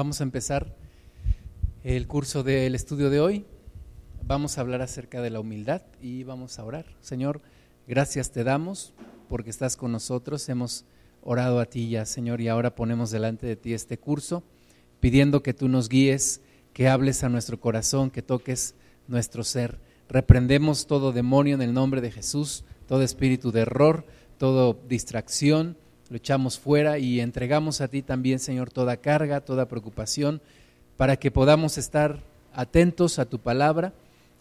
Vamos a empezar el curso del estudio de hoy. Vamos a hablar acerca de la humildad y vamos a orar. Señor, gracias te damos porque estás con nosotros. Hemos orado a ti ya, Señor, y ahora ponemos delante de ti este curso, pidiendo que tú nos guíes, que hables a nuestro corazón, que toques nuestro ser. Reprendemos todo demonio en el nombre de Jesús, todo espíritu de error, toda distracción, lo echamos fuera y entregamos a ti también, Señor, toda carga, toda preocupación, para que podamos estar atentos a tu palabra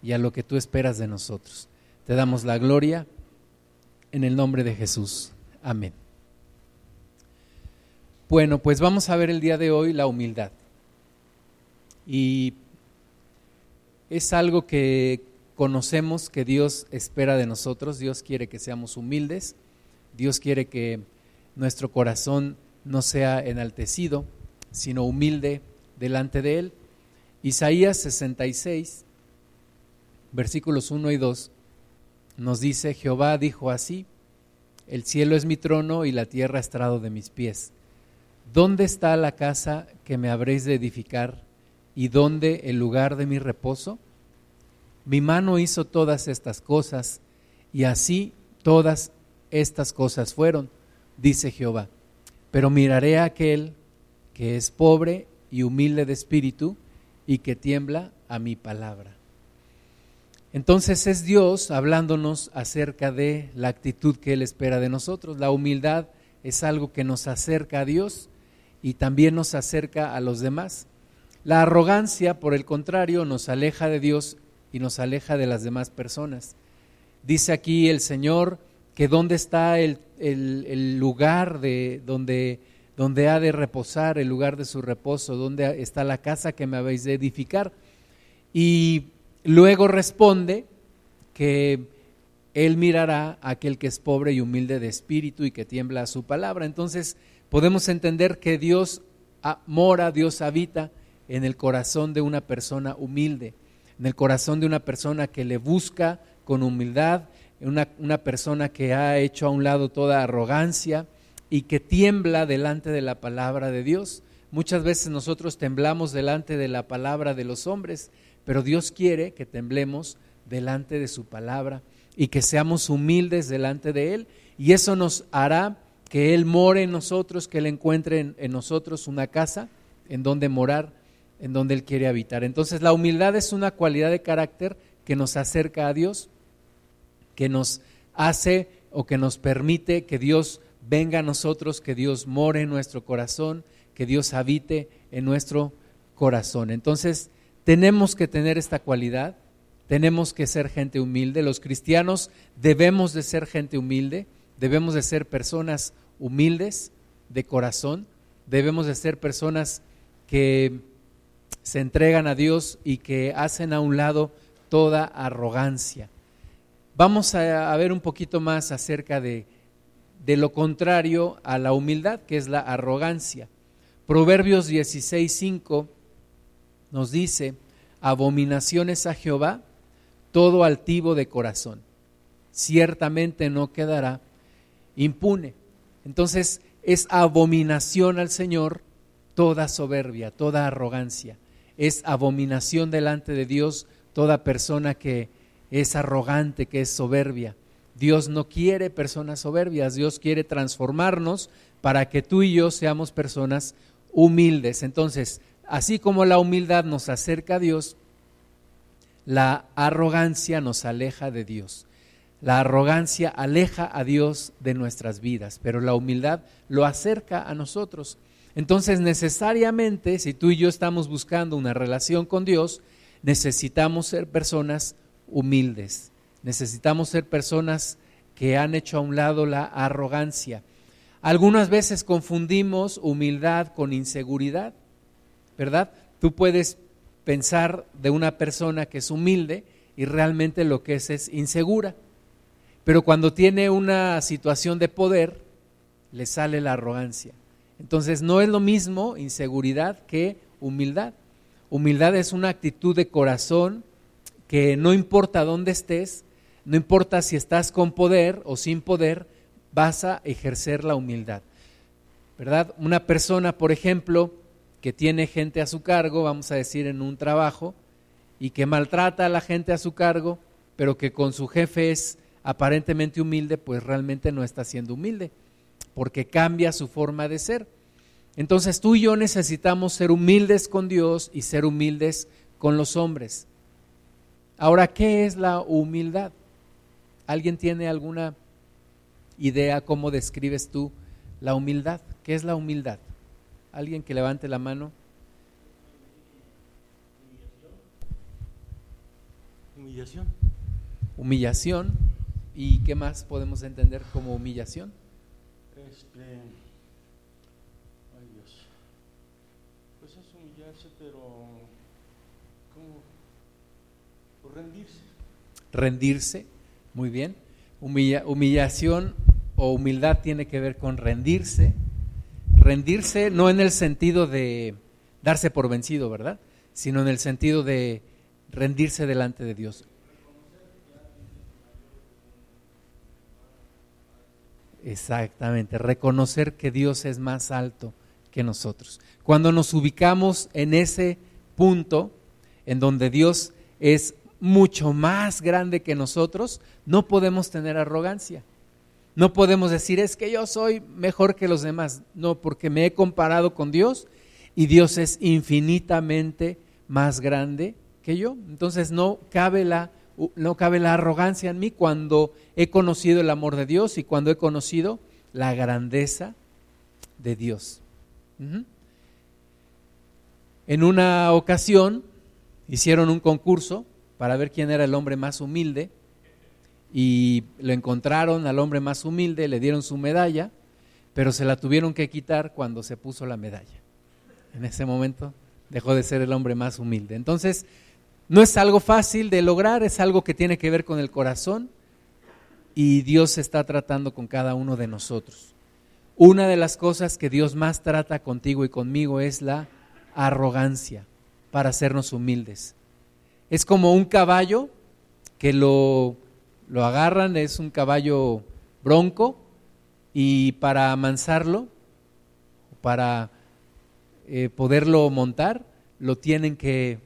y a lo que tú esperas de nosotros. Te damos la gloria en el nombre de Jesús. Amén. Bueno, pues vamos a ver el día de hoy la humildad. Y es algo que conocemos que Dios espera de nosotros. Dios quiere que seamos humildes. Dios quiere que nuestro corazón no sea enaltecido, sino humilde delante de Él. Isaías 66, versículos 1 y 2, nos dice, Jehová dijo así, el cielo es mi trono y la tierra estrado de mis pies. ¿Dónde está la casa que me habréis de edificar y dónde el lugar de mi reposo? Mi mano hizo todas estas cosas y así todas estas cosas fueron dice Jehová. Pero miraré a aquel que es pobre y humilde de espíritu y que tiembla a mi palabra. Entonces es Dios hablándonos acerca de la actitud que Él espera de nosotros. La humildad es algo que nos acerca a Dios y también nos acerca a los demás. La arrogancia, por el contrario, nos aleja de Dios y nos aleja de las demás personas. Dice aquí el Señor, que dónde está el, lugar de donde, donde ha de reposar, el lugar de su reposo, dónde está la casa que me habéis de edificar. Y luego responde que él mirará a aquel que es pobre y humilde de espíritu y que tiembla a su palabra. Entonces podemos entender que Dios mora, Dios habita en el corazón de una persona humilde, en el corazón de una persona que le busca con humildad una, persona que ha hecho a un lado toda arrogancia y que tiembla delante de la palabra de Dios. Muchas veces nosotros temblamos delante de la palabra de los hombres, pero Dios quiere que temblemos delante de su palabra y que seamos humildes delante de Él. Y eso nos hará que Él more en nosotros, que Él encuentre en, en nosotros una casa en donde morar, en donde Él quiere habitar. Entonces la humildad es una cualidad de carácter que nos acerca a Dios que nos hace o que nos permite que Dios venga a nosotros, que Dios more en nuestro corazón, que Dios habite en nuestro corazón. Entonces, tenemos que tener esta cualidad, tenemos que ser gente humilde. Los cristianos debemos de ser gente humilde, debemos de ser personas humildes de corazón, debemos de ser personas que se entregan a Dios y que hacen a un lado toda arrogancia. Vamos a, ver un poquito más acerca de, de lo contrario a la humildad, que es la arrogancia. Proverbios 16:5 nos dice, abominaciones a Jehová todo altivo de corazón, ciertamente no quedará impune. Entonces es abominación al Señor toda soberbia, toda arrogancia. Es abominación delante de Dios toda persona que es arrogante, que es soberbia. Dios no quiere personas soberbias, Dios quiere transformarnos para que tú y yo seamos personas humildes. Entonces, así como la humildad nos acerca a Dios, la arrogancia nos aleja de Dios. La arrogancia aleja a Dios de nuestras vidas, pero la humildad lo acerca a nosotros. Entonces, necesariamente, si tú y yo estamos buscando una relación con Dios, necesitamos ser personas humildes. Necesitamos ser personas que han hecho a un lado la arrogancia. Algunas veces confundimos humildad con inseguridad, ¿verdad? Tú puedes pensar de una persona que es humilde y realmente lo que es es insegura. Pero cuando tiene una situación de poder, le sale la arrogancia. Entonces no es lo mismo inseguridad que humildad. Humildad es una actitud de corazón que no importa dónde estés, no importa si estás con poder o sin poder, vas a ejercer la humildad. ¿Verdad? Una persona, por ejemplo, que tiene gente a su cargo, vamos a decir en un trabajo, y que maltrata a la gente a su cargo, pero que con su jefe es aparentemente humilde, pues realmente no está siendo humilde, porque cambia su forma de ser. Entonces tú y yo necesitamos ser humildes con Dios y ser humildes con los hombres. Ahora, ¿qué es la humildad? ¿Alguien tiene alguna idea cómo describes tú la humildad? ¿Qué es la humildad? ¿Alguien que levante la mano? Humillación. Humillación. ¿Y qué más podemos entender como humillación? Este, ay Dios. Pues es humillarse, pero ¿cómo? Rendirse. Rendirse, muy bien. Humilla- humillación o humildad tiene que ver con rendirse. Rendirse no en el sentido de darse por vencido, ¿verdad? Sino en el sentido de rendirse delante de Dios. Exactamente, reconocer que Dios es más alto que nosotros. Cuando nos ubicamos en ese punto en donde Dios es mucho más grande que nosotros, no podemos tener arrogancia. No podemos decir, es que yo soy mejor que los demás. No, porque me he comparado con Dios y Dios es infinitamente más grande que yo. Entonces no cabe la, no cabe la arrogancia en mí cuando he conocido el amor de Dios y cuando he conocido la grandeza de Dios. En una ocasión hicieron un concurso para ver quién era el hombre más humilde y lo encontraron al hombre más humilde, le dieron su medalla, pero se la tuvieron que quitar cuando se puso la medalla. En ese momento dejó de ser el hombre más humilde. Entonces, no es algo fácil de lograr, es algo que tiene que ver con el corazón y Dios está tratando con cada uno de nosotros. Una de las cosas que Dios más trata contigo y conmigo es la arrogancia para hacernos humildes. Es como un caballo que lo, lo agarran, es un caballo bronco y para amansarlo, para eh, poderlo montar, lo tienen que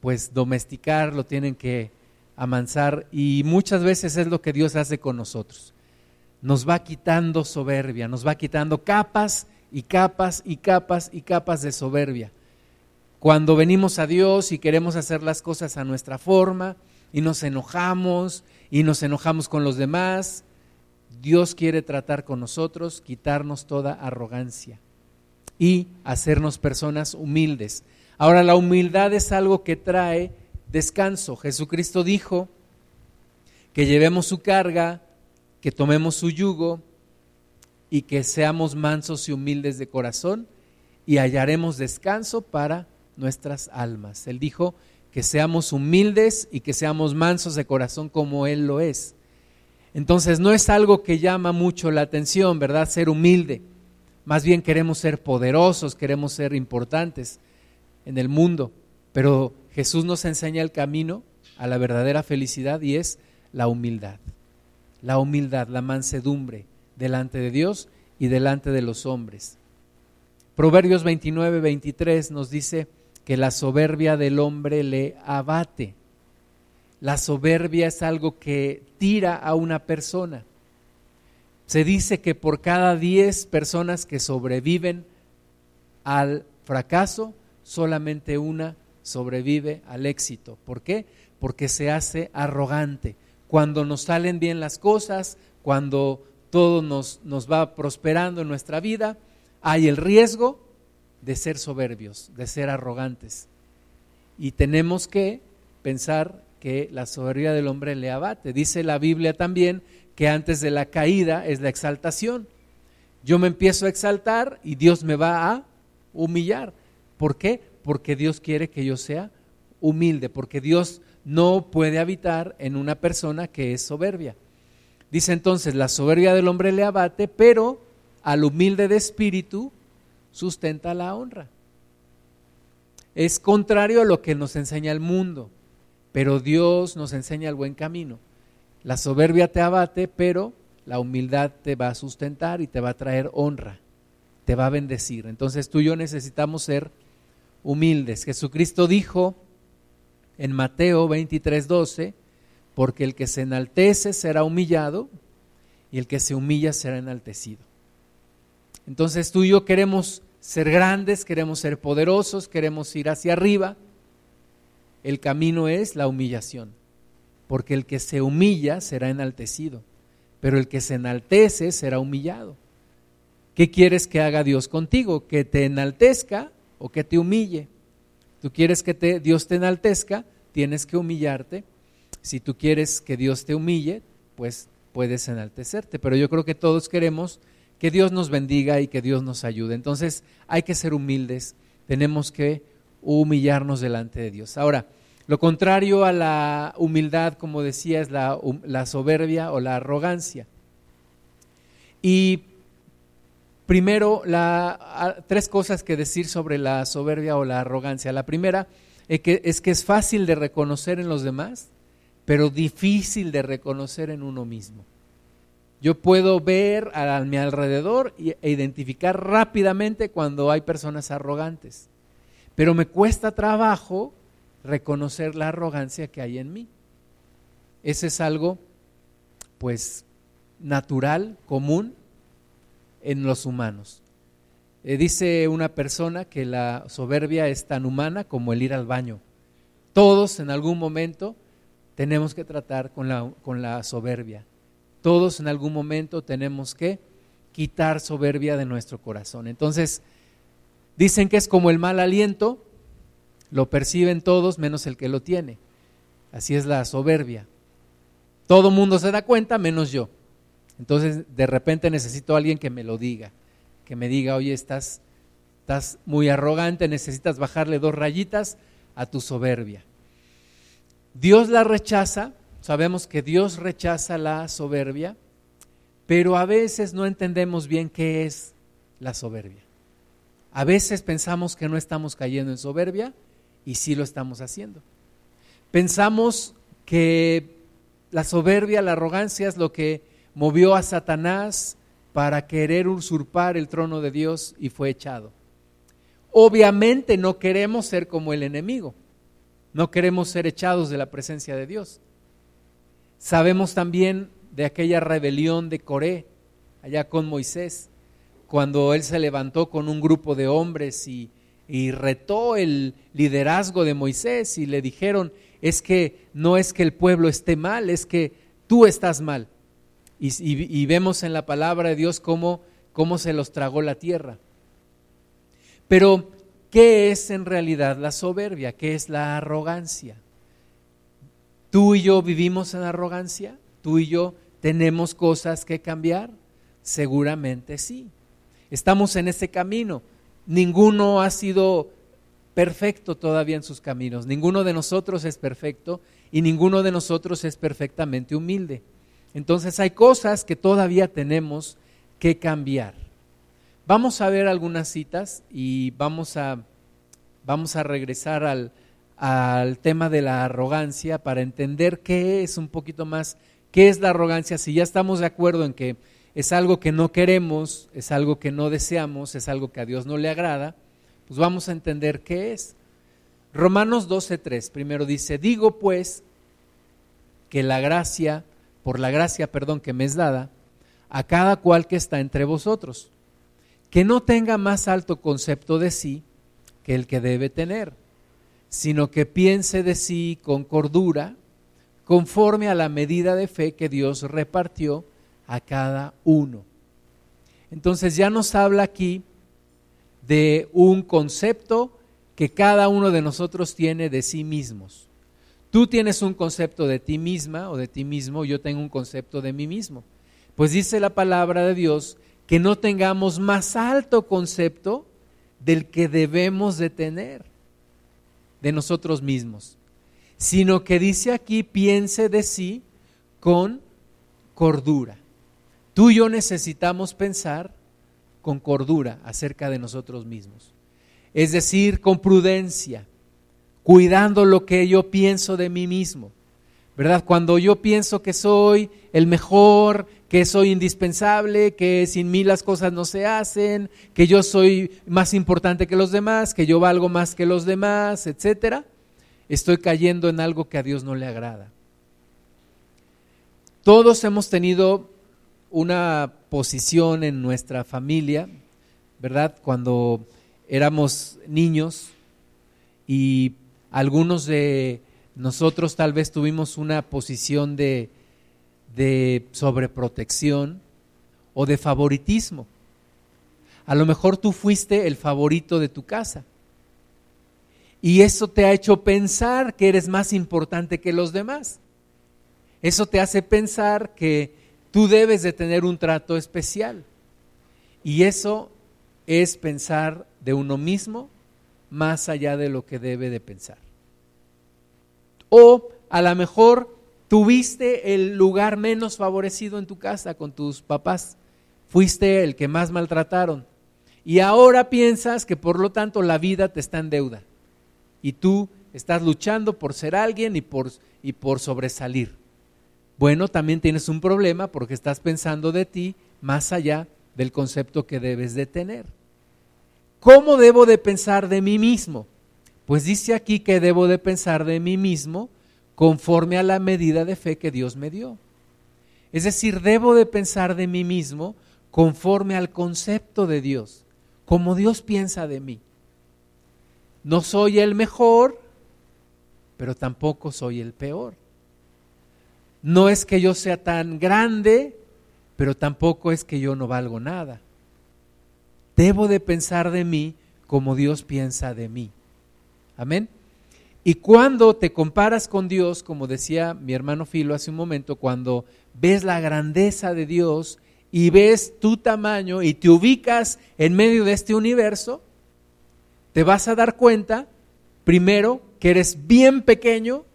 pues domesticar, lo tienen que amansar y muchas veces es lo que Dios hace con nosotros. Nos va quitando soberbia, nos va quitando capas y capas y capas y capas de soberbia. Cuando venimos a Dios y queremos hacer las cosas a nuestra forma y nos enojamos y nos enojamos con los demás, Dios quiere tratar con nosotros, quitarnos toda arrogancia y hacernos personas humildes. Ahora, la humildad es algo que trae descanso. Jesucristo dijo que llevemos su carga, que tomemos su yugo y que seamos mansos y humildes de corazón y hallaremos descanso para nuestras almas. Él dijo que seamos humildes y que seamos mansos de corazón como Él lo es. Entonces no es algo que llama mucho la atención, ¿verdad? Ser humilde. Más bien queremos ser poderosos, queremos ser importantes en el mundo. Pero Jesús nos enseña el camino a la verdadera felicidad y es la humildad. La humildad, la mansedumbre delante de Dios y delante de los hombres. Proverbios 29, 23 nos dice que la soberbia del hombre le abate. La soberbia es algo que tira a una persona. Se dice que por cada 10 personas que sobreviven al fracaso, solamente una sobrevive al éxito. ¿Por qué? Porque se hace arrogante. Cuando nos salen bien las cosas, cuando todo nos, nos va prosperando en nuestra vida, hay el riesgo de ser soberbios, de ser arrogantes. Y tenemos que pensar que la soberbia del hombre le abate. Dice la Biblia también que antes de la caída es la exaltación. Yo me empiezo a exaltar y Dios me va a humillar. ¿Por qué? Porque Dios quiere que yo sea humilde, porque Dios no puede habitar en una persona que es soberbia. Dice entonces, la soberbia del hombre le abate, pero al humilde de espíritu sustenta la honra. Es contrario a lo que nos enseña el mundo, pero Dios nos enseña el buen camino. La soberbia te abate, pero la humildad te va a sustentar y te va a traer honra. te va a bendecir. Entonces tú y yo necesitamos ser humildes. Jesucristo dijo en Mateo 23, 12, porque el que se enaltece será humillado y el que se humilla será enaltecido. Entonces tú y yo queremos ser grandes, queremos ser poderosos, queremos ir hacia arriba. El camino es la humillación, porque el que se humilla será enaltecido, pero el que se enaltece será humillado. ¿Qué quieres que haga Dios contigo? ¿Que te enaltezca o que te humille? Tú quieres que Dios te enaltezca, tienes que humillarte. Si tú quieres que Dios te humille, pues puedes enaltecerte. Pero yo creo que todos queremos que Dios nos bendiga y que Dios nos ayude. Entonces hay que ser humildes, tenemos que humillarnos delante de Dios. Ahora, lo contrario a la humildad, como decía, es la, soberbia o la arrogancia. Y primero, la, tres cosas que decir sobre la soberbia o la arrogancia. La primera que, es que es fácil de reconocer en los demás, pero difícil de reconocer en uno mismo. Yo puedo ver a mi alrededor e identificar rápidamente cuando hay personas arrogantes, pero me cuesta trabajo reconocer la arrogancia que hay en mí. Ese es algo, pues, natural, común en los humanos. Eh, dice una persona que la soberbia es tan humana como el ir al baño. Todos en algún momento tenemos que tratar con la, con la soberbia. Todos en algún momento tenemos que quitar soberbia de nuestro corazón. Entonces, dicen que es como el mal aliento, lo perciben todos menos el que lo tiene. Así es la soberbia. Todo mundo se da cuenta menos yo. Entonces, de repente necesito a alguien que me lo diga, que me diga, oye, estás, estás muy arrogante, necesitas bajarle dos rayitas a tu soberbia. Dios la rechaza Sabemos que Dios rechaza la soberbia, pero a veces no entendemos bien qué es la soberbia. A veces pensamos que no estamos cayendo en soberbia y sí lo estamos haciendo. Pensamos que la soberbia, la arrogancia es lo que movió a Satanás para querer usurpar el trono de Dios y fue echado. Obviamente no queremos ser como el enemigo, no queremos ser echados de la presencia de Dios. Sabemos también de aquella rebelión de Coré, allá con Moisés, cuando él se levantó con un grupo de hombres y, retó el liderazgo de Moisés y le dijeron, es que no es que el pueblo esté mal, es que tú estás mal. Y, vemos en la palabra de Dios cómo, cómo se los tragó la tierra. Pero, ¿qué es en realidad la soberbia? ¿Qué es la arrogancia? ¿Tú y yo vivimos en arrogancia? ¿Tú y yo tenemos cosas que cambiar? Seguramente sí. Estamos en ese camino. Ninguno ha sido perfecto todavía en sus caminos. Ninguno de nosotros es perfecto y ninguno de nosotros es perfectamente humilde. Entonces hay cosas que todavía tenemos que cambiar. Vamos a ver algunas citas y vamos a, vamos a regresar al, al tema de la arrogancia para entender qué es un poquito más, qué es la arrogancia, si ya estamos de acuerdo en que es algo que no queremos, es algo que no deseamos, es algo que a Dios no le agrada, pues vamos a entender qué es. Romanos 12:3 primero dice, digo pues que la gracia, por la gracia, perdón, que me es dada, a cada cual que está entre vosotros, que no tenga más alto concepto de sí que el que debe tener sino que piense de sí con cordura, conforme a la medida de fe que Dios repartió a cada uno. Entonces ya nos habla aquí de un concepto que cada uno de nosotros tiene de sí mismos. Tú tienes un concepto de ti misma o de ti mismo, yo tengo un concepto de mí mismo. Pues dice la palabra de Dios que no tengamos más alto concepto del que debemos de tener de nosotros mismos, sino que dice aquí, piense de sí con cordura. Tú y yo necesitamos pensar con cordura acerca de nosotros mismos. Es decir, con prudencia, cuidando lo que yo pienso de mí mismo. ¿Verdad? Cuando yo pienso que soy el mejor, que soy indispensable, que sin mí las cosas no se hacen, que yo soy más importante que los demás, que yo valgo más que los demás, etcétera, estoy cayendo en algo que a Dios no le agrada. Todos hemos tenido una posición en nuestra familia, ¿verdad? Cuando éramos niños y algunos de nosotros tal vez tuvimos una posición de, sobreprotección o de favoritismo. A lo mejor tú fuiste el favorito de tu casa. Y eso te ha hecho pensar que eres más importante que los demás. Eso te hace pensar que tú debes de tener un trato especial. Y eso es pensar de uno mismo más allá de lo que debe de pensar. O a lo mejor tuviste el lugar menos favorecido en tu casa con tus papás. Fuiste el que más maltrataron. Y ahora piensas que por lo tanto la vida te está en deuda. Y tú estás luchando por ser alguien y por, y por sobresalir. Bueno, también tienes un problema porque estás pensando de ti más allá del concepto que debes de tener. ¿Cómo debo de pensar de mí mismo? Pues dice aquí que debo de pensar de mí mismo conforme a la medida de fe que Dios me dio. Es decir, debo de pensar de mí mismo conforme al concepto de Dios, como Dios piensa de mí. No soy el mejor, pero tampoco soy el peor. No es que yo sea tan grande, pero tampoco es que yo no valgo nada. Debo de pensar de mí como Dios piensa de mí. Amén. Y cuando te comparas con Dios, como decía mi hermano Filo hace un momento, cuando ves la grandeza de Dios y ves tu tamaño y te ubicas en medio de este universo, te vas a dar cuenta, primero, que eres bien pequeño,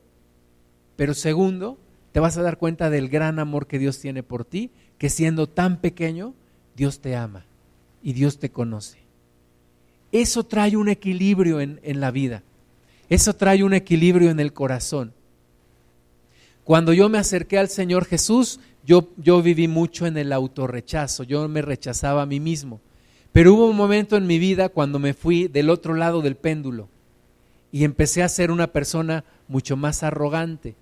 pero segundo, te vas a dar cuenta del gran amor que Dios tiene por ti, que siendo tan pequeño, Dios te ama y Dios te conoce. Eso trae un equilibrio en, en la vida. Eso trae un equilibrio en el corazón. Cuando yo me acerqué al Señor Jesús, yo, yo viví mucho en el autorrechazo, yo me rechazaba a mí mismo. Pero hubo un momento en mi vida cuando me fui del otro lado del péndulo y empecé a ser una persona mucho más arrogante.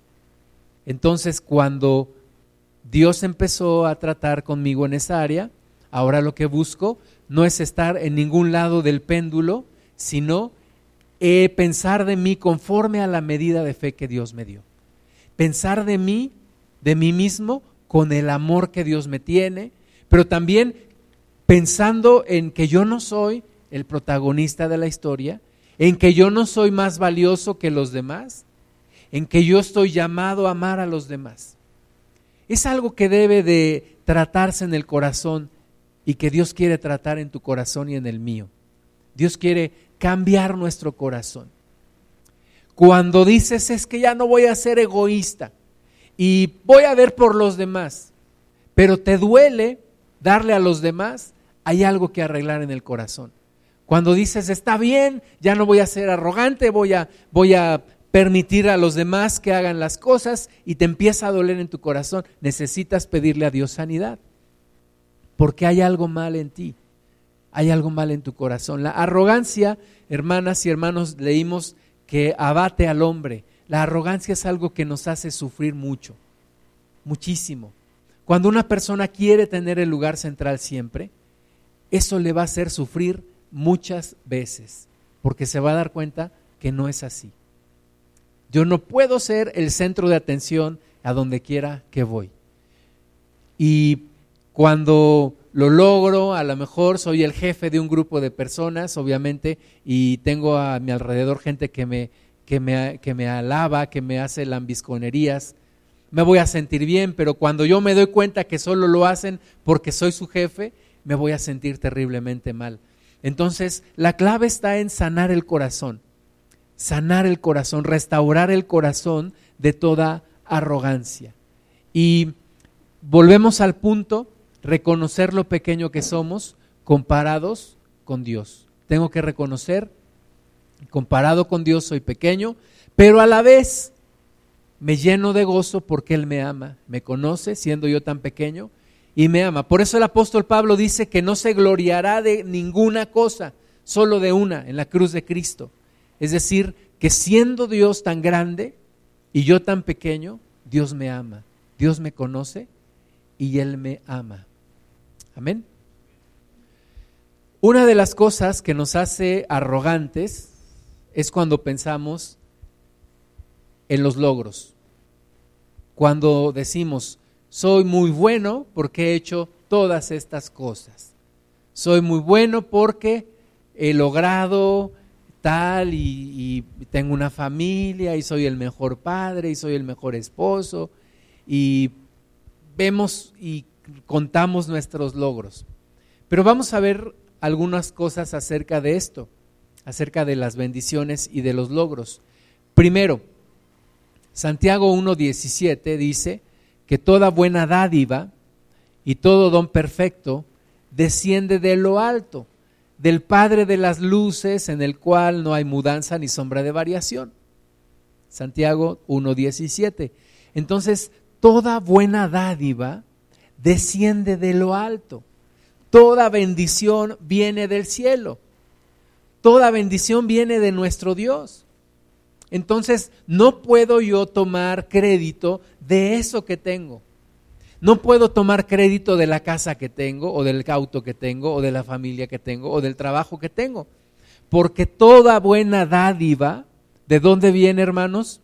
Entonces, cuando Dios empezó a tratar conmigo en esa área, ahora lo que busco no es estar en ningún lado del péndulo, sino eh, pensar de mí conforme a la medida de fe que Dios me dio. Pensar de mí, de mí mismo, con el amor que Dios me tiene, pero también pensando en que yo no soy el protagonista de la historia, en que yo no soy más valioso que los demás, en que yo estoy llamado a amar a los demás. Es algo que debe de tratarse en el corazón y que Dios quiere tratar en tu corazón y en el mío. Dios quiere cambiar nuestro corazón. Cuando dices es que ya no voy a ser egoísta y voy a ver por los demás, pero te duele darle a los demás, hay algo que arreglar en el corazón. Cuando dices está bien, ya no voy a ser arrogante, voy a, voy a permitir a los demás que hagan las cosas y te empieza a doler en tu corazón, necesitas pedirle a Dios sanidad, porque hay algo mal en ti hay algo mal en tu corazón. La arrogancia, hermanas y hermanos, leímos que abate al hombre. La arrogancia es algo que nos hace sufrir mucho, muchísimo. Cuando una persona quiere tener el lugar central siempre, eso le va a hacer sufrir muchas veces, porque se va a dar cuenta que no es así. Yo no puedo ser el centro de atención a donde quiera que voy. Y cuando lo logro, a lo mejor soy el jefe de un grupo de personas, obviamente, y tengo a mi alrededor gente que me, que me, que me alaba, que me hace lambisconerías. Me voy a sentir bien, pero cuando yo me doy cuenta que solo lo hacen porque soy su jefe, me voy a sentir terriblemente mal. Entonces, la clave está en sanar el corazón, sanar el corazón, restaurar el corazón de toda arrogancia. Y volvemos al punto reconocer lo pequeño que somos comparados con Dios. Tengo que reconocer, comparado con Dios soy pequeño, pero a la vez me lleno de gozo porque Él me ama, me conoce siendo yo tan pequeño y me ama. Por eso el apóstol Pablo dice que no se gloriará de ninguna cosa, solo de una, en la cruz de Cristo. Es decir, que siendo Dios tan grande y yo tan pequeño, Dios me ama, Dios me conoce y Él me ama. Amén. Una de las cosas que nos hace arrogantes es cuando pensamos en los logros. Cuando decimos, soy muy bueno porque he hecho todas estas cosas. Soy muy bueno porque he logrado tal y, tengo una familia y soy el mejor padre y soy el mejor esposo y vemos y contamos nuestros logros. Pero vamos a ver algunas cosas acerca de esto, acerca de las bendiciones y de los logros. Primero, Santiago 1.17 dice, que toda buena dádiva y todo don perfecto desciende de lo alto, del Padre de las luces, en el cual no hay mudanza ni sombra de variación. Santiago 1.17. Entonces, toda buena dádiva desciende de lo alto. Toda bendición viene del cielo. Toda bendición viene de nuestro Dios. Entonces, no puedo yo tomar crédito de eso que tengo. No puedo tomar crédito de la casa que tengo, o del auto que tengo, o de la familia que tengo, o del trabajo que tengo. Porque toda buena dádiva, ¿de dónde viene, hermanos?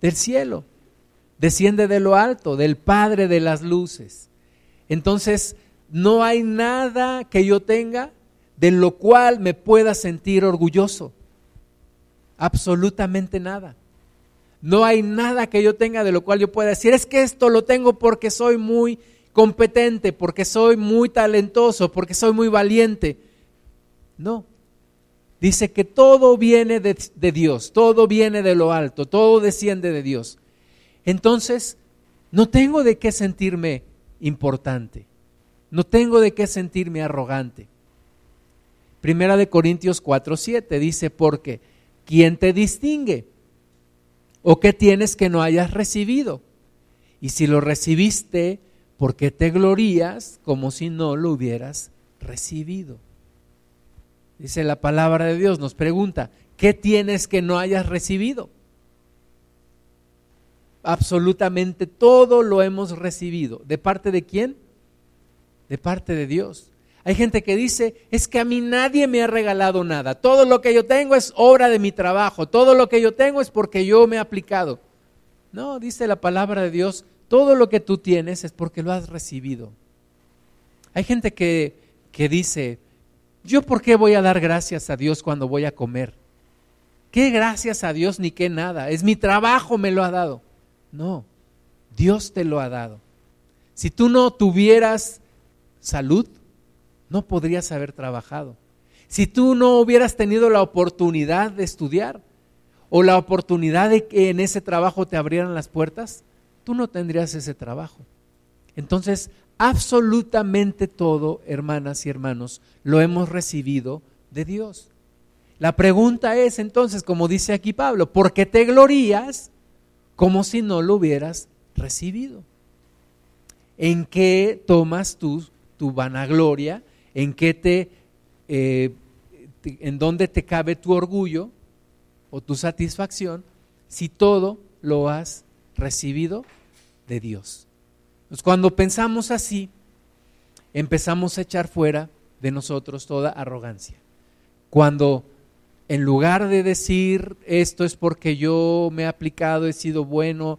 Del cielo. Desciende de lo alto, del Padre de las luces. Entonces, no hay nada que yo tenga de lo cual me pueda sentir orgulloso absolutamente nada. No hay nada que yo tenga de lo cual yo pueda decir, es que esto lo tengo porque soy muy competente, porque soy muy talentoso, porque soy muy valiente. No. Dice que todo viene de, de, Dios, todo viene de lo alto, todo desciende de Dios. Entonces, no tengo de qué sentirme importante, no tengo de qué sentirme arrogante. Primera de Corintios 4:7 dice, porque ¿quién te distingue? ¿O qué tienes que no hayas recibido? Y si lo recibiste, ¿por qué te glorías como si no lo hubieras recibido? Dice la palabra de Dios, nos pregunta, ¿qué tienes que no hayas recibido? Absolutamente todo lo hemos recibido. ¿De parte de quién? De parte de Dios. Hay gente que dice, es que a mí nadie me ha regalado nada. Todo lo que yo tengo es obra de mi trabajo. Todo lo que yo tengo es porque yo me he aplicado. No, dice la palabra de Dios, todo lo que tú tienes es porque lo has recibido. Hay gente que, que dice, yo por qué voy a dar gracias a Dios cuando voy a comer. ¿Qué gracias a Dios ni qué nada? Es mi trabajo me lo ha dado. No, Dios te lo ha dado. Si tú no tuvieras salud, no podrías haber trabajado. Si tú no hubieras tenido la oportunidad de estudiar o la oportunidad de que en ese trabajo te abrieran las puertas, tú no tendrías ese trabajo. Entonces, absolutamente todo, hermanas y hermanos, lo hemos recibido de Dios. La pregunta es entonces, como dice aquí Pablo, ¿por qué te glorías como si no lo hubieras recibido? ¿En qué tomas tú tu vanagloria en qué te, eh, en dónde te cabe tu orgullo o tu satisfacción si todo lo has recibido de Dios. Pues cuando pensamos así, empezamos a echar fuera de nosotros toda arrogancia. Cuando en lugar de decir esto es porque yo me he aplicado, he sido bueno,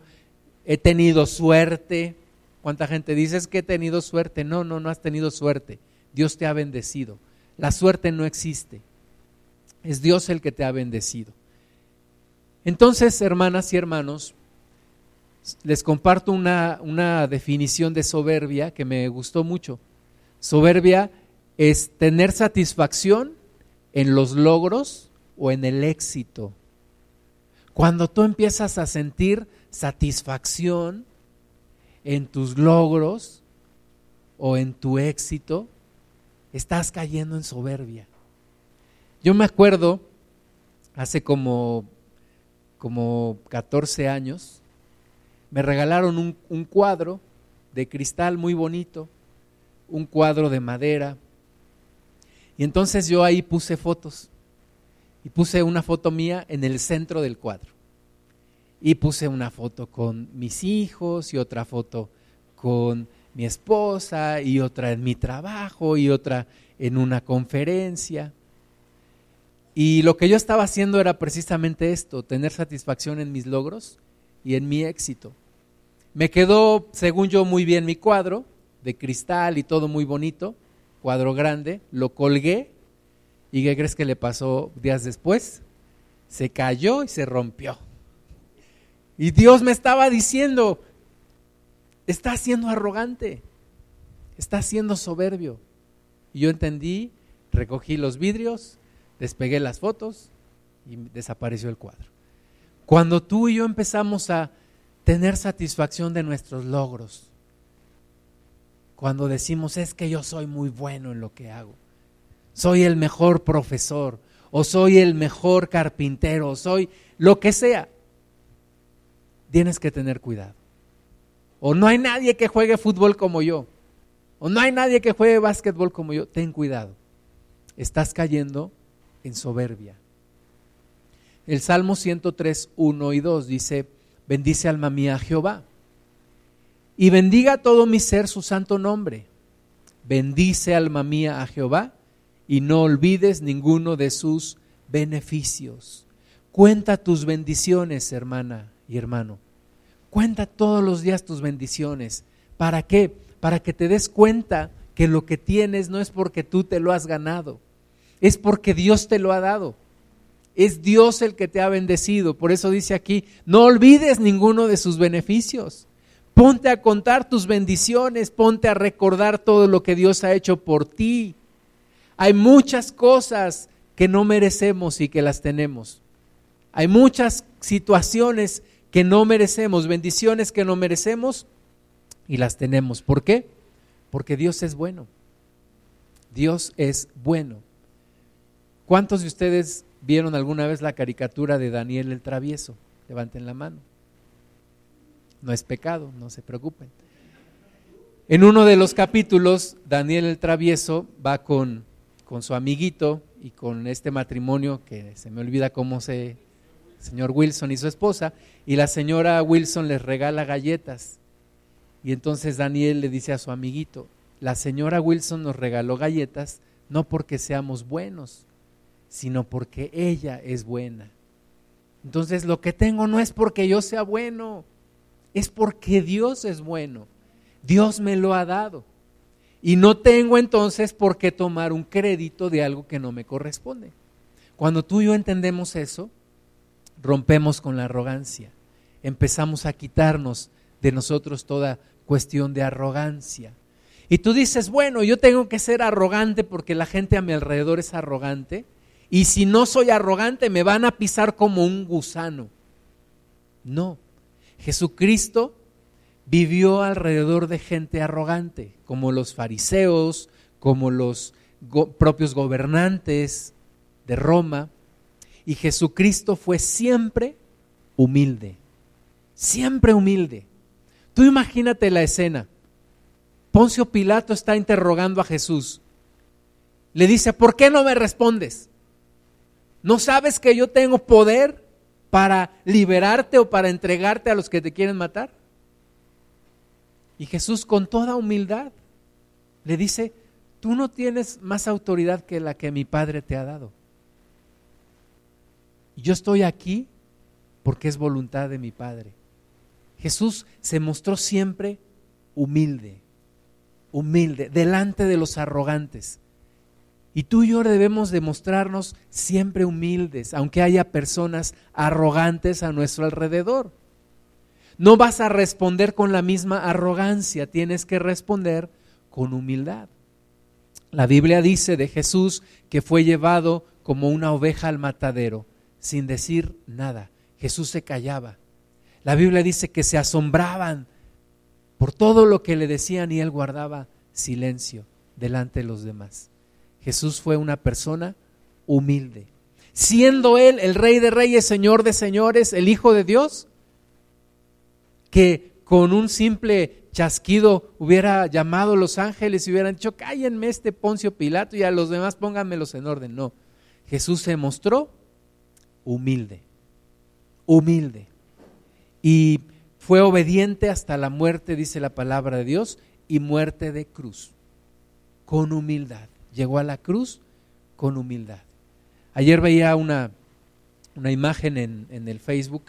he tenido suerte, ¿cuánta gente dice es que he tenido suerte? No, no, no has tenido suerte. Dios te ha bendecido. La suerte no existe. Es Dios el que te ha bendecido. Entonces, hermanas y hermanos, les comparto una, una, definición de soberbia que me gustó mucho. Soberbia es tener satisfacción en los logros o en el éxito. Cuando tú empiezas a sentir satisfacción en tus logros o en tu éxito, estás cayendo en soberbia. Yo me acuerdo, hace como, como 14 años, me regalaron un, un cuadro de cristal muy bonito, un cuadro de madera. Y entonces yo ahí puse fotos. Y puse una foto mía en el centro del cuadro. Y puse una foto con mis hijos y otra foto con mi esposa y otra en mi trabajo y otra en una conferencia. Y lo que yo estaba haciendo era precisamente esto, tener satisfacción en mis logros y en mi éxito. Me quedó, según yo, muy bien mi cuadro, de cristal y todo muy bonito, cuadro grande, lo colgué y ¿qué crees que le pasó días después? Se cayó y se rompió. Y Dios me estaba diciendo, está siendo arrogante, está siendo soberbio. Y yo entendí, recogí los vidrios, despegué las fotos y desapareció el cuadro. Cuando tú y yo empezamos a tener satisfacción de nuestros logros, cuando decimos es que yo soy muy bueno en lo que hago, soy el mejor profesor, o soy el mejor carpintero, o soy lo que sea, tienes que tener cuidado. O no hay nadie que juegue fútbol como yo, o no hay nadie que juegue básquetbol como yo, ten cuidado. Estás cayendo en soberbia. El Salmo 103, 1 y 2 dice, bendice alma mía Jehová y bendiga todo mi ser su santo nombre. Bendice alma mía a Jehová y no olvides ninguno de sus beneficios. Cuenta tus bendiciones, hermana y hermano. Cuenta todos los días tus bendiciones. ¿Para qué? Para que te des cuenta que lo que tienes no es porque tú te lo has ganado, es porque Dios te lo ha dado. Es Dios el que te ha bendecido. Por eso dice aquí, no olvides ninguno de sus beneficios. Ponte a contar tus bendiciones, ponte a recordar todo lo que Dios ha hecho por ti. Hay muchas cosas que no merecemos y que las tenemos. Hay muchas situaciones que no merecemos, bendiciones que no merecemos y las tenemos. ¿Por qué? Porque Dios es bueno. Dios es bueno. ¿Cuántos de ustedes vieron alguna vez la caricatura de Daniel el Travieso? Levanten la mano no es pecado, no se preocupen. En uno de los capítulos, Daniel el Travieso va con, con su amiguito y con este matrimonio que se me olvida cómo se, señor Wilson y su esposa, y la señora Wilson les regala galletas. Y entonces Daniel le dice a su amiguito, la señora Wilson nos regaló galletas no porque seamos buenos, sino porque ella es buena. Entonces lo que tengo no es porque yo sea bueno, es porque Dios es bueno. Dios me lo ha dado. Y no tengo entonces por qué tomar un crédito de algo que no me corresponde. Cuando tú y yo entendemos eso, rompemos con la arrogancia. Empezamos a quitarnos de nosotros toda cuestión de arrogancia. Y tú dices, bueno, yo tengo que ser arrogante porque la gente a mi alrededor es arrogante. Y si no soy arrogante, me van a pisar como un gusano. No, Jesucristo vivió alrededor de gente arrogante, como los fariseos, como los propios gobernantes de Roma, y Jesucristo fue siempre humilde, siempre humilde. Tú imagínate la escena. Poncio Pilato está interrogando a Jesús. Le dice, ¿por qué no me respondes? ¿No sabes que yo tengo poder para liberarte o para entregarte a los que te quieren matar? Y Jesús con toda humildad le dice, tú no tienes más autoridad que la que mi Padre te ha dado. Yo estoy aquí porque es voluntad de mi Padre. Jesús se mostró siempre humilde, humilde, delante de los arrogantes. Y tú y yo debemos demostrarnos siempre humildes, aunque haya personas arrogantes a nuestro alrededor. No vas a responder con la misma arrogancia, tienes que responder con humildad. La Biblia dice de Jesús que fue llevado como una oveja al matadero, sin decir nada. Jesús se callaba. La Biblia dice que se asombraban por todo lo que le decían y él guardaba silencio delante de los demás. Jesús fue una persona humilde. siendo Él el Rey de Reyes, Señor de Señores, el Hijo de Dios, que con un simple chasquido hubiera llamado a los ángeles y hubieran dicho, cállenme este Poncio Pilato y a los demás pónganmelos en orden. No, Jesús se mostró humilde, humilde. Y fue obediente hasta la muerte, dice la palabra de Dios, y muerte de cruz, con humildad. Llegó a la cruz con humildad. Ayer veía una, una imagen en, en el Facebook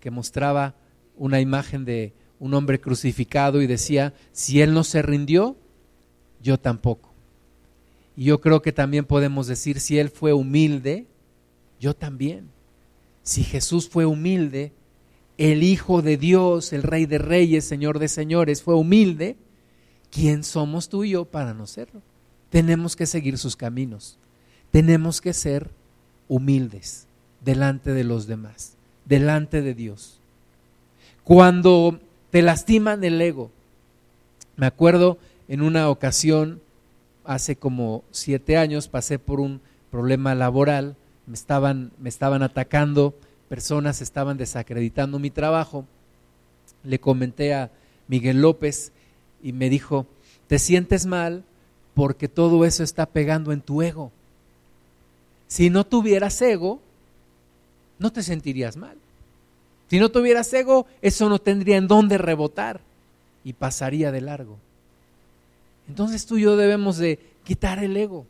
que mostraba una imagen de un hombre crucificado y decía, si él no se rindió, yo tampoco. Y yo creo que también podemos decir, si él fue humilde, yo también. Si Jesús fue humilde, el Hijo de Dios, el Rey de Reyes, Señor de Señores, fue humilde, ¿quién somos tú y yo para no serlo? Tenemos que seguir sus caminos. Tenemos que ser humildes delante de los demás, delante de Dios. Cuando te lastiman el ego, me acuerdo en una ocasión, hace como siete años, pasé por un problema laboral, me estaban, me estaban atacando, personas estaban desacreditando mi trabajo. Le comenté a Miguel López y me dijo, te sientes mal porque todo eso está pegando en tu ego. Si no tuvieras ego, no te sentirías mal. Si no tuvieras ego, eso no tendría en dónde rebotar y pasaría de largo. Entonces tú y yo debemos de quitar el ego.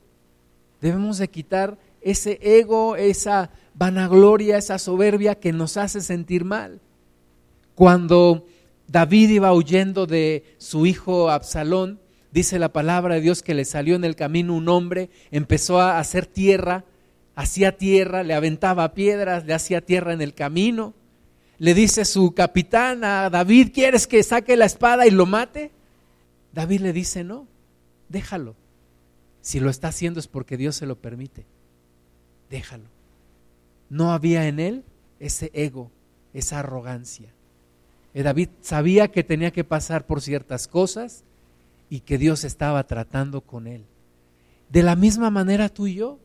Debemos de quitar ese ego, esa vanagloria, esa soberbia que nos hace sentir mal. Cuando David iba huyendo de su hijo Absalón, dice la palabra de Dios que le salió en el camino un hombre, empezó a hacer tierra hacía tierra, le aventaba piedras, le hacía tierra en el camino. Le dice su capitán a David, ¿quieres que saque la espada y lo mate? David le dice, no, déjalo. Si lo está haciendo es porque Dios se lo permite. Déjalo. No había en él ese ego, esa arrogancia. Y David sabía que tenía que pasar por ciertas cosas y que Dios estaba tratando con él. De la misma manera tú y yo,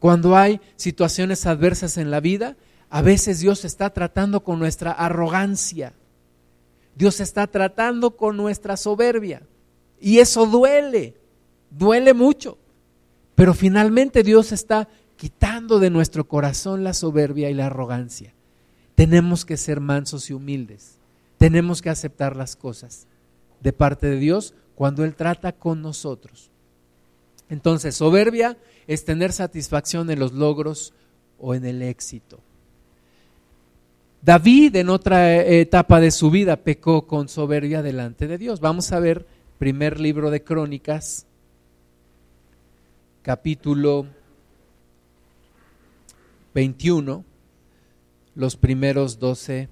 cuando hay situaciones adversas en la vida, a veces Dios está tratando con nuestra arrogancia. Dios está tratando con nuestra soberbia. Y eso duele, duele mucho. Pero finalmente Dios está quitando de nuestro corazón la soberbia y la arrogancia. Tenemos que ser mansos y humildes. Tenemos que aceptar las cosas de parte de Dios cuando Él trata con nosotros. Entonces, soberbia es tener satisfacción en los logros o en el éxito. David en otra etapa de su vida pecó con soberbia delante de Dios. Vamos a ver primer libro de Crónicas, capítulo 21, los primeros 12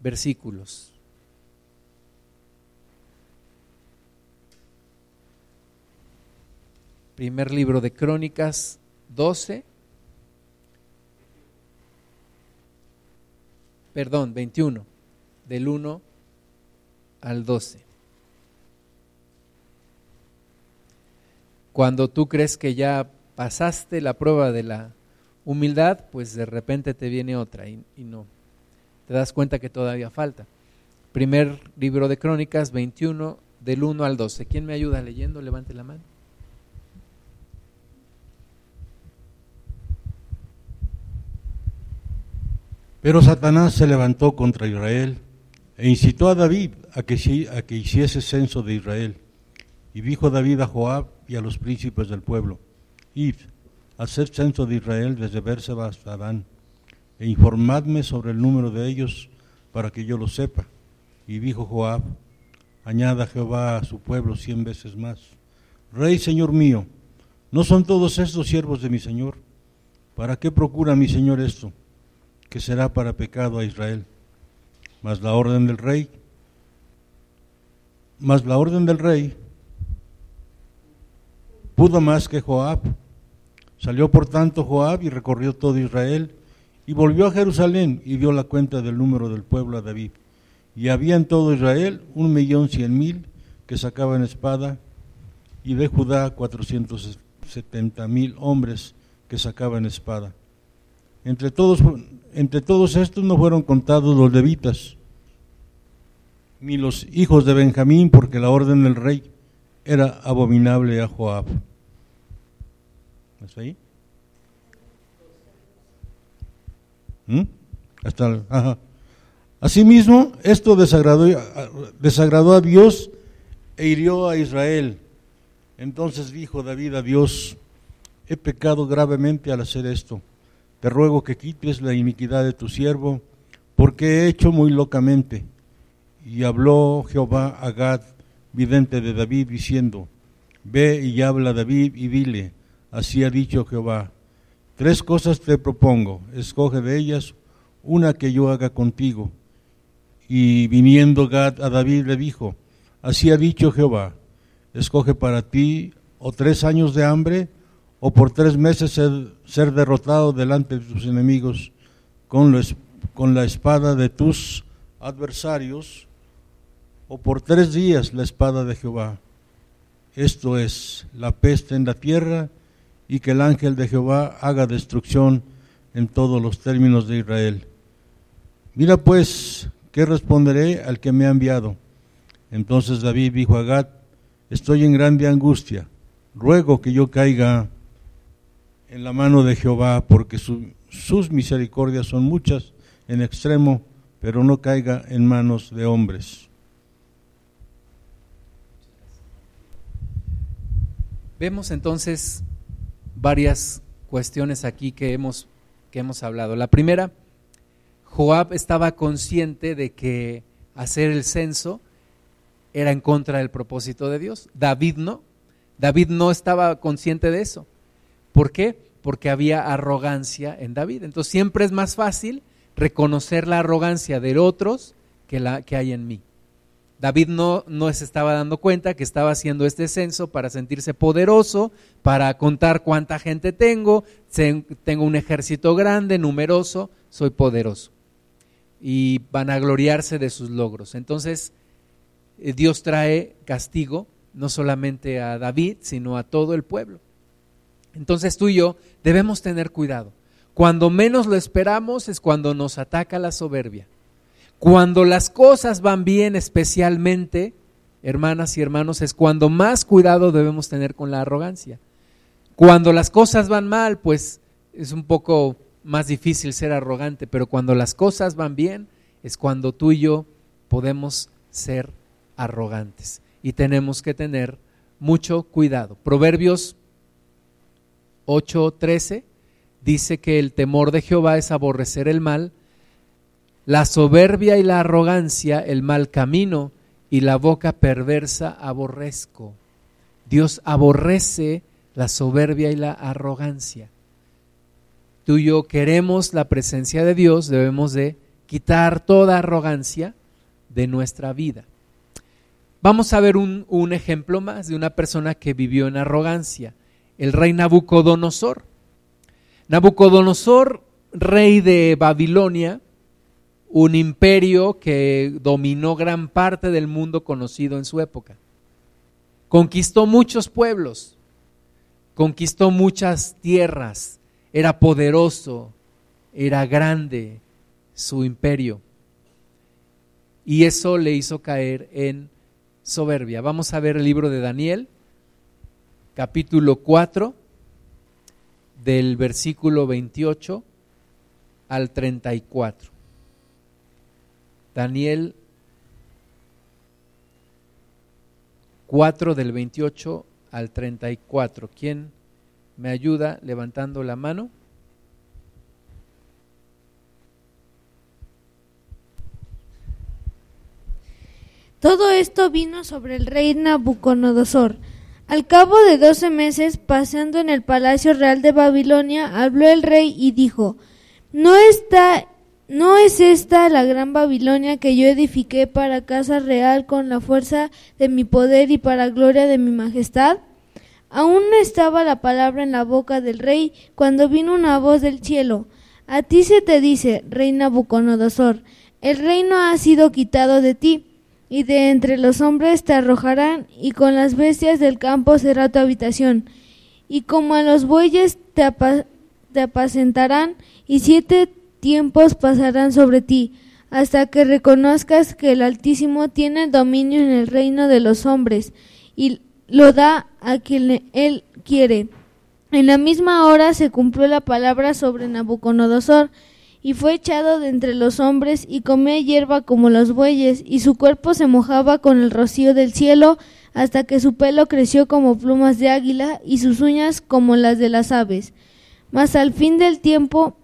versículos. Primer libro de Crónicas 12. Perdón, 21. Del 1 al 12. Cuando tú crees que ya pasaste la prueba de la humildad, pues de repente te viene otra y, no. Te das cuenta que todavía falta. Primer libro de Crónicas 21, del 1 al 12. ¿Quién me ayuda leyendo? Levante la mano. Pero Satanás se levantó contra Israel e incitó a David a que, a que hiciese censo de Israel. Y dijo David a Joab y a los príncipes del pueblo, Id, haced censo de Israel desde Berseba hasta Adán, e informadme sobre el número de ellos para que yo lo sepa. Y dijo Joab, añada Jehová a su pueblo cien veces más. Rey, Señor mío, ¿no son todos estos siervos de mi Señor? ¿Para qué procura mi Señor esto? Que será para pecado a Israel. Mas la orden del rey, mas la orden del rey pudo más que Joab. Salió por tanto Joab y recorrió todo Israel y volvió a Jerusalén y dio la cuenta del número del pueblo a David. Y había en todo Israel un millón cien mil que sacaban espada y de Judá cuatrocientos setenta mil hombres que sacaban espada. Entre todos, entre todos estos no fueron contados los levitas, ni los hijos de Benjamín, porque la orden del rey era abominable a Joab. ¿Está ahí? ¿Mm? Hasta Asimismo, esto desagradó, desagradó a Dios e hirió a Israel. Entonces dijo David a Dios, he pecado gravemente al hacer esto. Te ruego que quites la iniquidad de tu siervo, porque he hecho muy locamente. Y habló Jehová a Gad, vidente de David, diciendo, Ve y habla a David y dile, así ha dicho Jehová, tres cosas te propongo, escoge de ellas una que yo haga contigo. Y viniendo Gad a David le dijo, así ha dicho Jehová, escoge para ti o tres años de hambre o por tres meses ser, derrotado delante de tus enemigos con, la espada de tus adversarios o por tres días la espada de Jehová. Esto es la peste en la tierra y que el ángel de Jehová haga destrucción en todos los términos de Israel. Mira pues, ¿qué responderé al que me ha enviado? Entonces David dijo a Gad, estoy en grande angustia, ruego que yo caiga en la mano de Jehová, porque sus misericordias son muchas en extremo, pero no caiga en manos de hombres. Vemos entonces varias cuestiones aquí que hemos, que hemos hablado. La primera, Joab estaba consciente de que hacer el censo era en contra del propósito de Dios. David no. David no estaba consciente de eso. ¿Por qué? Porque había arrogancia en David. Entonces siempre es más fácil reconocer la arrogancia de otros que la que hay en mí. David no, no se estaba dando cuenta que estaba haciendo este censo para sentirse poderoso, para contar cuánta gente tengo, tengo un ejército grande, numeroso, soy poderoso. Y van a gloriarse de sus logros. Entonces, eh, Dios trae castigo no solamente a David, sino a todo el pueblo. Entonces tú y yo debemos tener cuidado. Cuando menos lo esperamos es cuando nos ataca la soberbia. Cuando las cosas van bien, especialmente, hermanas y hermanos, es cuando más cuidado debemos tener con la arrogancia. Cuando las cosas van mal, pues es un poco más difícil ser arrogante, pero cuando las cosas van bien, es cuando tú y yo podemos ser arrogantes. Y tenemos que tener mucho cuidado. Proverbios 8:13 dice que el temor de Jehová es aborrecer el mal, la soberbia y la arrogancia, el mal camino y la boca perversa aborrezco. Dios aborrece la soberbia y la arrogancia. Tú y yo queremos la presencia de Dios, debemos de quitar toda arrogancia de nuestra vida. Vamos a ver un, un ejemplo más de una persona que vivió en arrogancia, el rey Nabucodonosor. Nabucodonosor, rey de Babilonia, un imperio que dominó gran parte del mundo conocido en su época. Conquistó muchos pueblos, conquistó muchas tierras, era poderoso, era grande su imperio. Y eso le hizo caer en soberbia. Vamos a ver el libro de Daniel, capítulo 4, del versículo 28 al 34. Daniel 4 del 28 al 34. ¿Quién me ayuda levantando la mano? Todo esto vino sobre el rey Nabucodonosor. Al cabo de doce meses, paseando en el palacio real de Babilonia, habló el rey y dijo, ¿No está ¿No es esta la gran Babilonia que yo edifiqué para casa real con la fuerza de mi poder y para gloria de mi majestad? Aún no estaba la palabra en la boca del rey cuando vino una voz del cielo. A ti se te dice, reina Nabucodonosor, el reino ha sido quitado de ti, y de entre los hombres te arrojarán, y con las bestias del campo será tu habitación, y como a los bueyes te, te apacentarán y siete tiempos pasarán sobre ti, hasta que reconozcas que el Altísimo tiene dominio en el reino de los hombres y lo da a quien él quiere. En la misma hora se cumplió la palabra sobre Nabucodonosor, y fue echado de entre los hombres y comía hierba como los bueyes, y su cuerpo se mojaba con el rocío del cielo, hasta que su pelo creció como plumas de águila y sus uñas como las de las aves. Mas al fin del tiempo,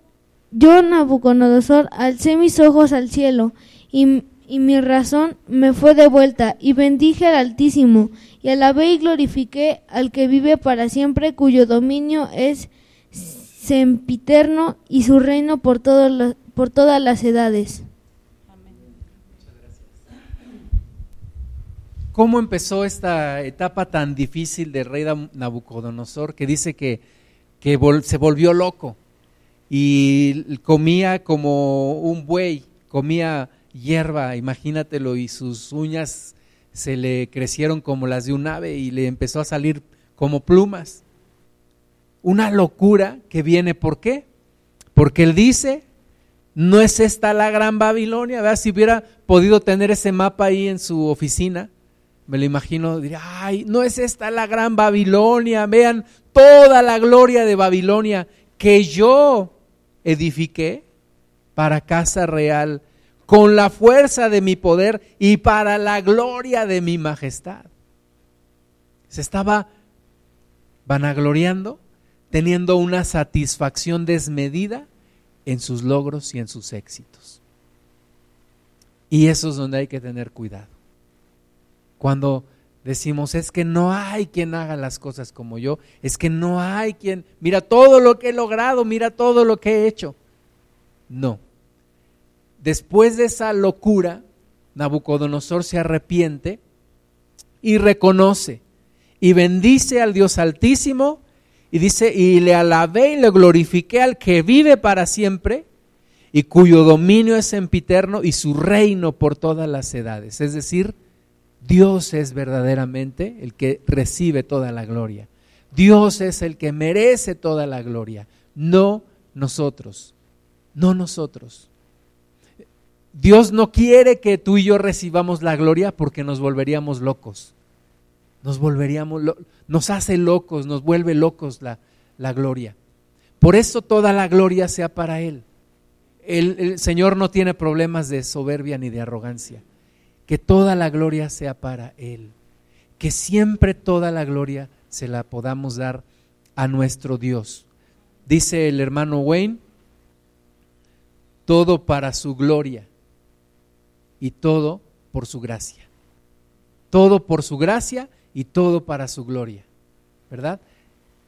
yo, Nabucodonosor, alcé mis ojos al cielo, y, y mi razón me fue de vuelta, y bendije al Altísimo, y alabé y glorifiqué al que vive para siempre, cuyo dominio es sempiterno y su reino por, por todas las edades. ¿Cómo empezó esta etapa tan difícil del rey Nabucodonosor que dice que, que se volvió loco y comía como un buey, comía hierba, imagínatelo, y sus uñas se le crecieron como las de un ave y le empezó a salir como plumas? Una locura que viene, ¿por qué? Porque él dice, no es esta la gran Babilonia, ¿verdad? Si hubiera podido tener ese mapa ahí en su oficina, me lo imagino, diría, ay, no es esta la gran Babilonia, vean toda la gloria de Babilonia que yo edifiqué para casa real, con la fuerza de mi poder y para la gloria de mi majestad. Se estaba vanagloriando teniendo una satisfacción desmedida en sus logros y en sus éxitos. Y eso es donde hay que tener cuidado. Cuando decimos, es que no hay quien haga las cosas como yo, es que no hay quien, mira todo lo que he logrado, mira todo lo que he hecho. No. Después de esa locura, Nabucodonosor se arrepiente y reconoce y bendice al Dios Altísimo y dice, y le alabé y le glorifiqué al que vive para siempre y cuyo dominio es sempiterno y su reino por todas las edades. Es decir, Dios es verdaderamente el que recibe toda la gloria. Dios es el que merece toda la gloria, no nosotros, no nosotros. Dios no quiere que tú y yo recibamos la gloria porque nos volveríamos locos nos volveríamos, nos hace locos, nos vuelve locos la, la gloria. Por eso toda la gloria sea para Él. El, el, Señor no tiene problemas de soberbia ni de arrogancia. Que toda la gloria sea para Él. Que siempre toda la gloria se la podamos dar a nuestro Dios. Dice el hermano Wayne, todo para su gloria y todo por su gracia. Todo por su gracia y todo para su gloria, ¿verdad?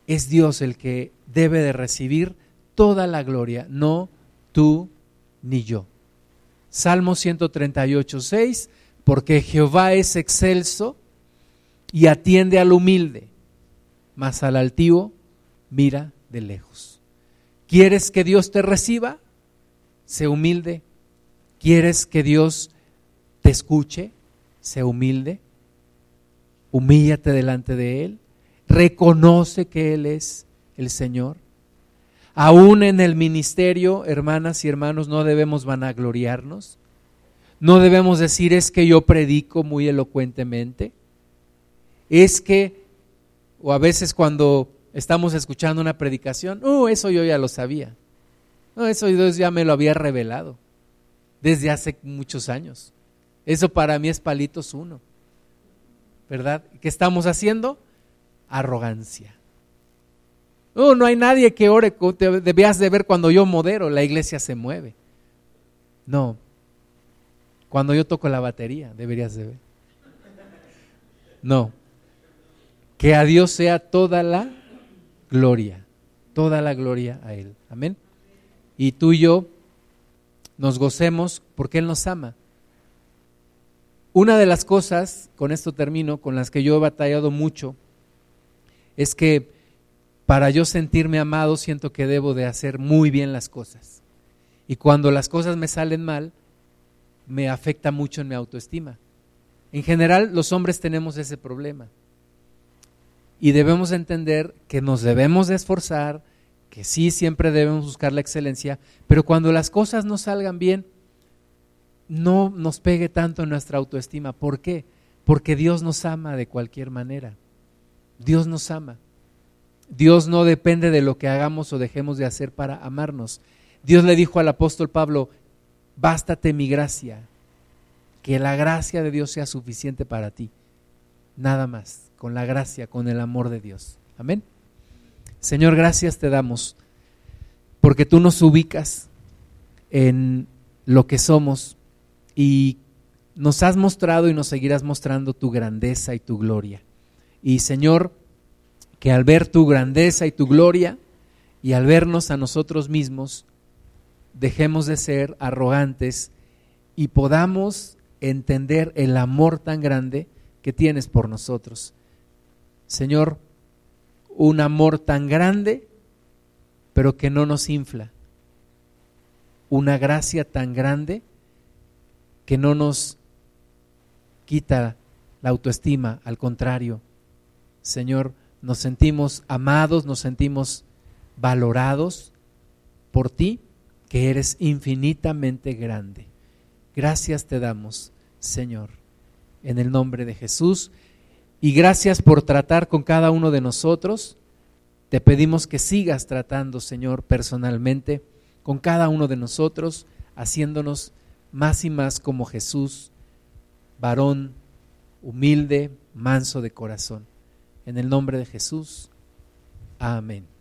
Es Dios el que debe de recibir toda la gloria, no tú ni yo. Salmo 138, 6, porque Jehová es excelso y atiende al humilde, mas al altivo mira de lejos. ¿Quieres que Dios te reciba? Sé humilde. ¿Quieres que Dios te escuche? Sé humilde humíllate delante de Él, reconoce que Él es el Señor. Aún en el ministerio, hermanas y hermanos, no debemos vanagloriarnos. No debemos decir es que yo predico muy elocuentemente. Es que, o a veces cuando estamos escuchando una predicación, oh, eso yo ya lo sabía. No, eso Dios ya me lo había revelado desde hace muchos años. Eso para mí es palitos uno. ¿Verdad? ¿Qué estamos haciendo? Arrogancia. Oh, no hay nadie que ore, debías de ver cuando yo modero, la iglesia se mueve. No, cuando yo toco la batería, deberías de ver. No, que a Dios sea toda la gloria, toda la gloria a Él. Amén. Y tú y yo nos gocemos porque Él nos ama. Una de las cosas, con esto termino, con las que yo he batallado mucho, es que para yo sentirme amado siento que debo de hacer muy bien las cosas. Y cuando las cosas me salen mal, me afecta mucho en mi autoestima. En general, los hombres tenemos ese problema. Y debemos entender que nos debemos de esforzar, que sí siempre debemos buscar la excelencia, pero cuando las cosas no salgan bien, no nos pegue tanto en nuestra autoestima. ¿Por qué? Porque Dios nos ama de cualquier manera. Dios nos ama. Dios no depende de lo que hagamos o dejemos de hacer para amarnos. Dios le dijo al apóstol Pablo, bástate mi gracia, que la gracia de Dios sea suficiente para ti. Nada más, con la gracia, con el amor de Dios. Amén. Señor, gracias te damos porque tú nos ubicas en lo que somos y nos has mostrado y nos seguirás mostrando tu grandeza y tu gloria. Y Señor, que al ver tu grandeza y tu gloria y al vernos a nosotros mismos, dejemos de ser arrogantes y podamos entender el amor tan grande que tienes por nosotros. Señor, un amor tan grande, pero que no nos infla. Una gracia tan grande que no nos quita la autoestima, al contrario. Señor, nos sentimos amados, nos sentimos valorados por ti, que eres infinitamente grande. Gracias te damos, Señor, en el nombre de Jesús. Y gracias por tratar con cada uno de nosotros. Te pedimos que sigas tratando, Señor, personalmente con cada uno de nosotros, haciéndonos más y más como Jesús, varón humilde, manso de corazón. En el nombre de Jesús. Amén.